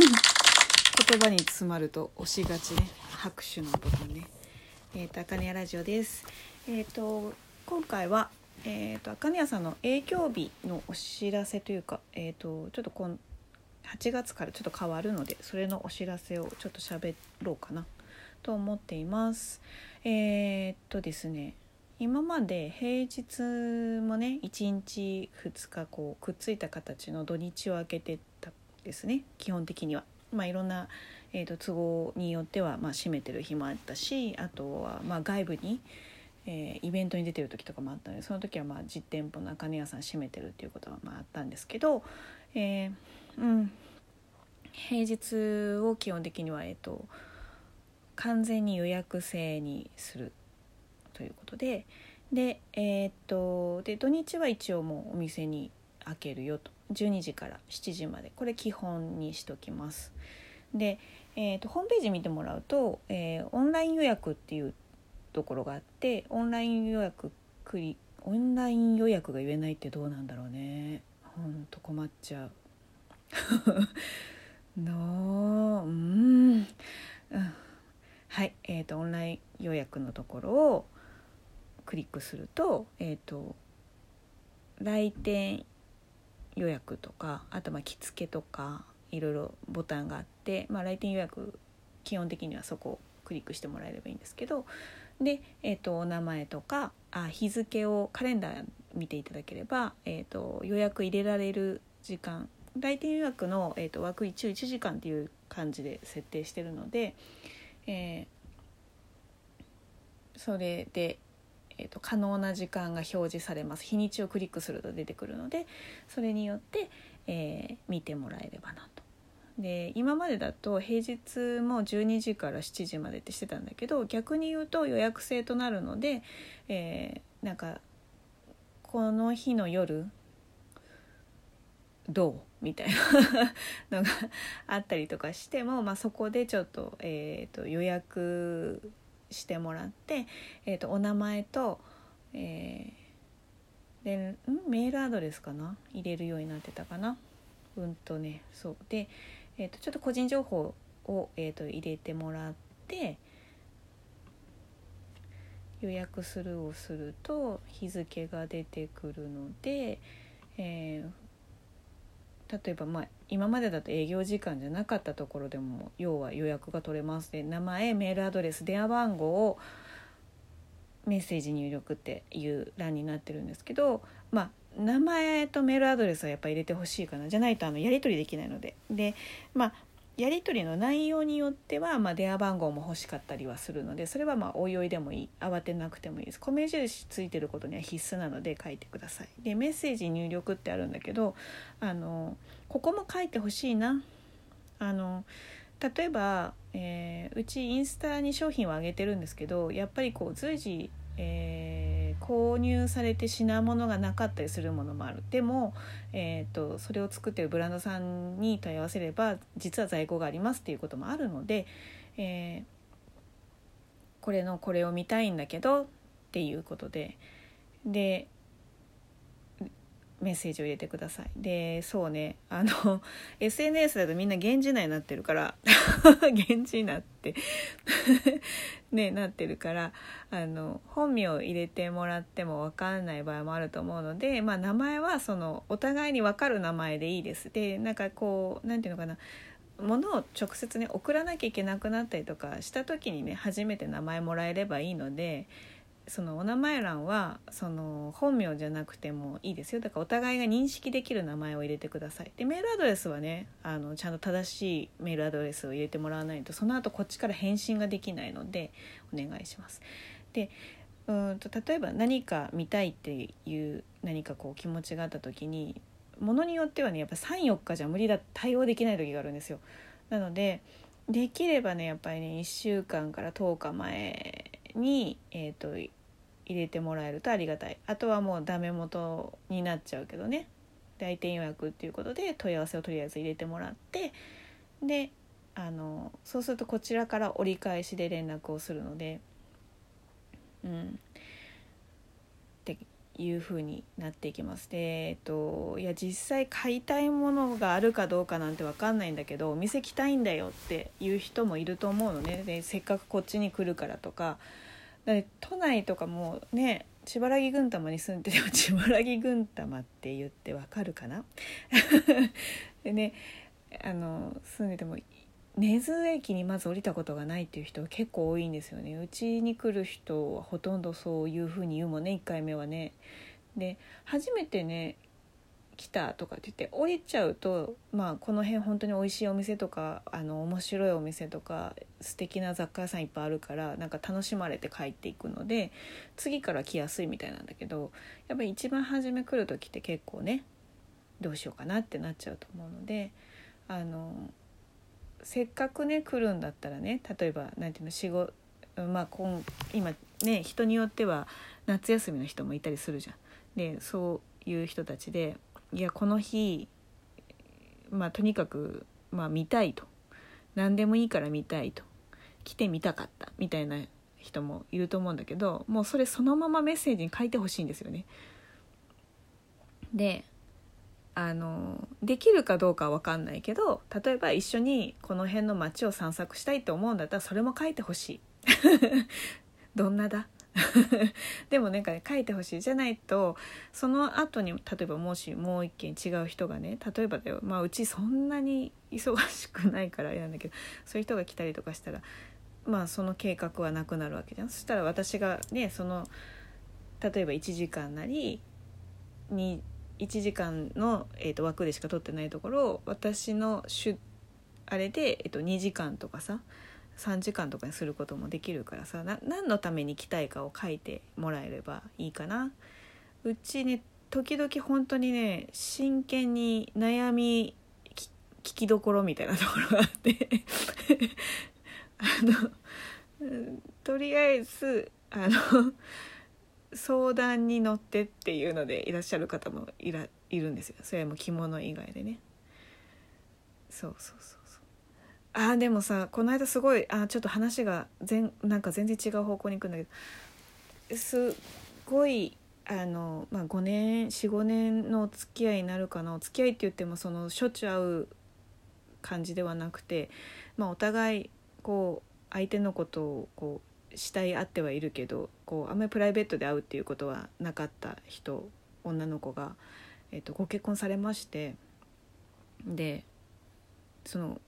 言葉に詰まると押しがちね。拍手のボタンね。えっ、ー、とあかねやラジオです。えっ、ー、と今回はえっ、ー、とあかねやさんの営業日のお知らせというかえっ、とちょっとこん8月からちょっと変わるのでそれのお知らせをちょっと喋ろうかな。と思っています。えっとですね今まで平日もね1日2日こうくっついた形の土日を空けてたですね基本的には。まあ、いろんな、えーと、都合によっては、まあ、閉めてる日もあったしあとは、まあ、外部に、えー、イベントに出てる時とかもあったのでその時は、まあ、実店舗の茜屋さん閉めてるっていうことは、まあ、あったんですけど、えー、うん平日を基本的には、えーと完全に予約制にするということででえー、っとで土日は一応もうお店に開けるよと12時から7時までこれ基本にしときます。で、えーと、ホームページ見てもらうと、えー、オンライン予約っていうところがあってオンライン予約クリオンライン予約が言えないってどうなんだろうねほんと困っちゃう。のうん、はいえーと、オンライン予約のところをクリックすると,、えーと、来店予約とかあとまあ着付けとかいろいろボタンがあって、まあ、来店予約基本的にはそこをクリックしてもらえればいいんですけどで、えーと、お名前とかあ日付をカレンダー見ていただければ、えーと、予約入れられる時間来店予約の、えーと枠一応1時間っていう感じで設定してるので、えー、それで、えーと、可能な時間が表示されます日にちをクリックすると出てくるのでそれによって、えー、見てもらえればなと。で今までだと平日も12時から7時までってしてたんだけど逆に言うと予約制となるので、えー、なんかこの日の夜どう？みたいなのがあったりとかしても、まあ、そこでちょっと,、えーと、予約してもらって、えーと、お名前と、えー、でん？メールアドレスかな？入れるようになってたかな？うんとねそう。で、えーと、ちょっと個人情報を、えー、と入れてもらって予約するをすると日付が出てくるので、えー、例えばまあ今までだと営業時間じゃなかったところでも要は予約が取れます。で名前メールアドレス電話番号をメッセージ入力っていう欄になってるんですけどまあ名前とメールアドレスはやっぱ入れてほしいかな。じゃないとあのやり取りできないので。でまあやり取りの内容によっては、まあ、電話番号も欲しかったりはするのでそれはまあおいおいでもいい慌てなくてもいいです。米印ついてることには必須なので書いてください。でメッセージ入力ってあるんだけどあのここも書いてほしいな。あの例えば、えー、うちインスタに商品をあげてるんですけどやっぱりこう随時、えー購入されて品物がなかったりするものもある。でも、えーと、それを作ってるブランドさんに問い合わせれば実は在庫がありますっていうこともあるので、えー、これのこれを見たいんだけどっていうことで。でメッセージを入れてください。でそうね。あの SNS だとみんな源氏名になってるから 源氏になって ねなってるからあの本名を入れてもらっても分かんない場合もあると思うので、まあ、名前はそのお互いに分かる名前でいいです。でなんかこう何て言うのかな。物を直接ね送らなきゃいけなくなったりとかした時にね初めて名前もらえればいいのでそのお名前欄はその本名じゃなくてもいいですよ。だからお互いが認識できる名前を入れてください。でメールアドレスはねあのちゃんと正しいメールアドレスを入れてもらわないとその後こっちから返信ができないのでお願いします。でうんと例えば何か見たいっていう何かこう気持ちがあった時にものによってはねやっぱ34日じゃ無理だ対応できない時があるんですよ。なのでできればねやっぱりね1週間から10日前に、えーと入れてもらえるとありがたい。あとはもうダメ元になっちゃうけどね。来店予約っていうことで問い合わせをとりあえず入れてもらってであのそうするとこちらから折り返しで連絡をするのでうん。っていう風になっていきます。で、えっと、いや実際買いたいものがあるかどうかなんて分かんないんだけどお店来たいんだよっていう人もいると思うのね。でせっかくこっちに来るからとかだ都内とかもね千原木郡玉に住んでても 千原木郡玉って言ってわかるかな？でねあの住んでても根津駅にまず降りたことがないっていう人結構多いんですよねうちに来る人はほとんどそういうふうに言うもんね1回目はね。で初めてね来たとかって言って降りちゃうと、まあ、この辺本当に美味しいお店とかあの面白いお店とか素敵な雑貨屋さんいっぱいあるからなんか楽しまれて帰っていくので次から来やすいみたいなんだけどやっぱり一番初め来る時って結構ねどうしようかなってなっちゃうと思うのであのせっかくね来るんだったらね例えば何ていうの仕事まあ今今ね人によっては夏休みの人もいたりするじゃん。でそういう人たちでいやこの日まあとにかく、まあ、見たいと何でもいいから見たいと来てみたかったみたいな人もいると思うんだけどもうそれそのままメッセージに書いてほしいんですよね。であのできるかどうかは分かんないけど例えば一緒にこの辺の街を散策したいと思うんだったらそれも書いてほしい。どんなだ？でもなんかね書いてほしいじゃないとその後に例えばもしもう一件違う人がね例えばだよまあうちそんなに忙しくないからあれなんだけどそういう人が来たりとかしたらまあその計画はなくなるわけじゃん。そしたら私がねその例えば1時間なりに1時間の、えー、と枠でしか取ってないところを私のあれで、えー、と2時間とかさ3時間とかにすることもできるからさ何のために来たいかを書いてもらえればいいかな。うちね時々本当にね真剣に悩み聞きどころみたいなところがあって。あのとりあえずあの相談に乗ってっていうのでいらっしゃる方もいらいるんですよ。それも着物以外でね。そうそうそう。あでもさこの間すごいあちょっと話が全なんか全然違う方向に行くんだけどすごいあの、まあ、5年45年のお付き合いになるかなお付き合いって言ってもそのしょっちゅう会う感じではなくて、まあ、お互いこう相手のことをこう慕い合ってはいるけどこうあんまりプライベートで会うっていうことはなかった人女の子が、えーとご結婚されましてでその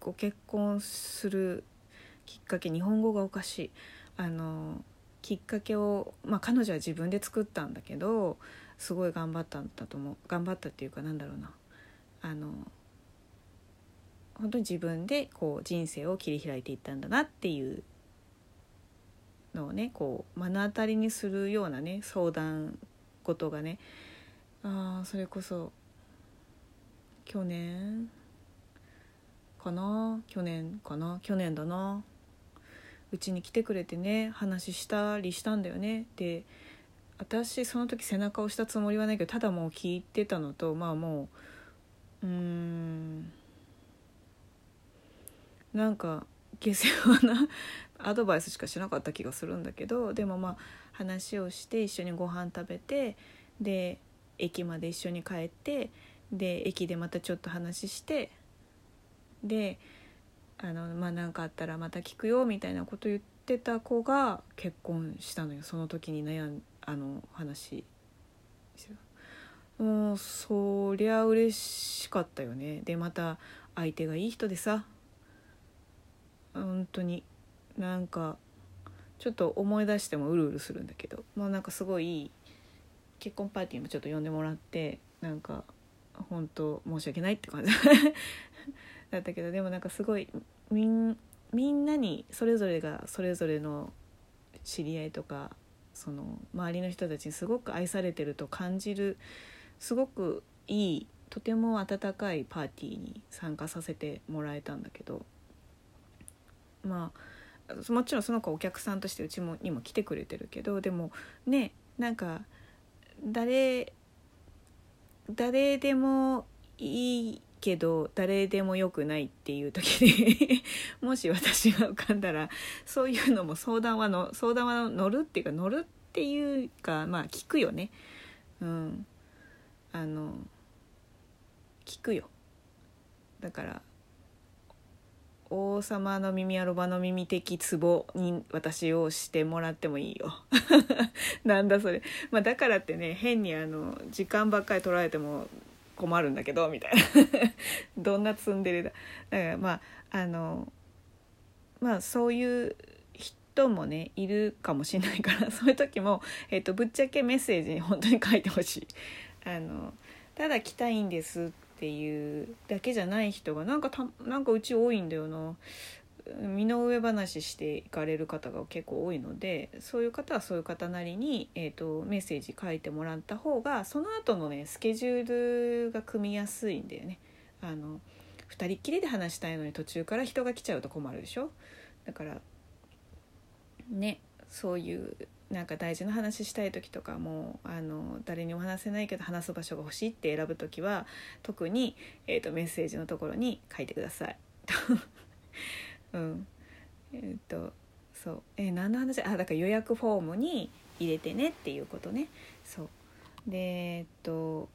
ご結婚するきっかけ日本語がおかしい。あのきっかけを、まあ、彼女は自分で作ったんだけどすごい頑張ったんだと思う。頑張ったっていうかなんだろうな。あの本当に自分でこう人生を切り開いていったんだなっていうのをねこう目の当たりにするようなね相談事がね。あそれこそ去年かな？去年かな？去年だな。うちに来てくれてね話したりしたんだよね。で私その時背中を押したつもりはないけどただもう聞いてたのとまあもううんなんか下世話な アドバイスしかしなかった気がするんだけどでもまあ話をして一緒にご飯食べてで駅まで一緒に帰ってで駅でまたちょっと話してであのまあ何かあったらまた聞くよみたいなこと言ってた子が結婚したのよ。その時に悩んあの話もうそりゃ嬉しかったよね。でまた相手がいい人でさ。本当に。なんかちょっと思い出してもうるうるするんだけど。まあなんかすごいいい結婚パーティーもちょっと呼んでもらってなんか本当申し訳ないって感じ。だったけどでもなんかすごいみんみんなにそれぞれがそれぞれの知り合いとかその周りの人たちにすごく愛されてると感じるすごくいいとても温かいパーティーに参加させてもらえたんだけどまあもちろんその子お客さんとしてうちもにも来てくれてるけどでもねなんか誰誰でもいいけど誰でもよくないっていう時に もし私が浮かんだらそういうのも相談はの相談は乗るっていうか乗るっていうかまあ聞くよね。うん。あの聞くよ。だから王様の耳やロバの耳的ツボに私をしてもらってもいいよ。なんだそれ、まあ、だからってね変にあの時間ばっかり取られても困るんだけどみたいな。どんなツンデレだ。だからまああのまあそういう人もねいるかもしれないから そういう時も、えーと、ぶっちゃけメッセージに本当に書いてほしい。あのただ来たいんですってっていうだけじゃない人がなんかたなんかうち多いんだよな。身の上話していかれる方が結構多いのでそういう方はそういう方なりに、えーと、メッセージ書いてもらった方がその後のねスケジュールが組みやすいんだよね。あの2人っきりで話したいのに途中から人が来ちゃうと困るでしょ？だからねそういうなんか大事な話したい時とかもあの誰にも話せないけど話す場所が欲しいって選ぶ時は特に、えーと、メッセージのところに書いてください。うん。えっ、とそう。えー、何の話？あだから予約フォームに入れてねっていうことね。そう。でえっと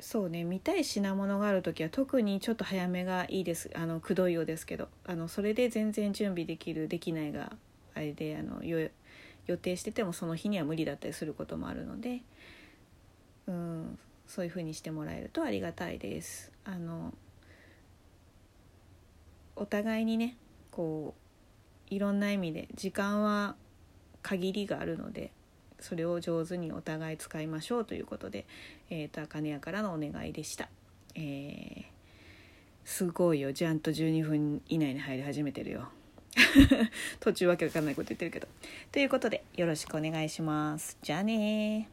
そうね。見たい品物がある時は特にちょっと早めがいいです。あのくどいようですけど。あのそれで全然準備できるできないがあれであの予定しててもその日には無理だったりすることもあるので。うん。そういう風にしてもらえるとありがたいです。あのお互いにねこういろんな意味で時間は限りがあるのでそれを上手にお互い使いましょうということで、えーと、茜屋からのお願いでした。えー、すごいよちゃんと12分以内に入り始めてるよ。途中わけわかんないこと言ってるけど。ということでよろしくお願いします。じゃあね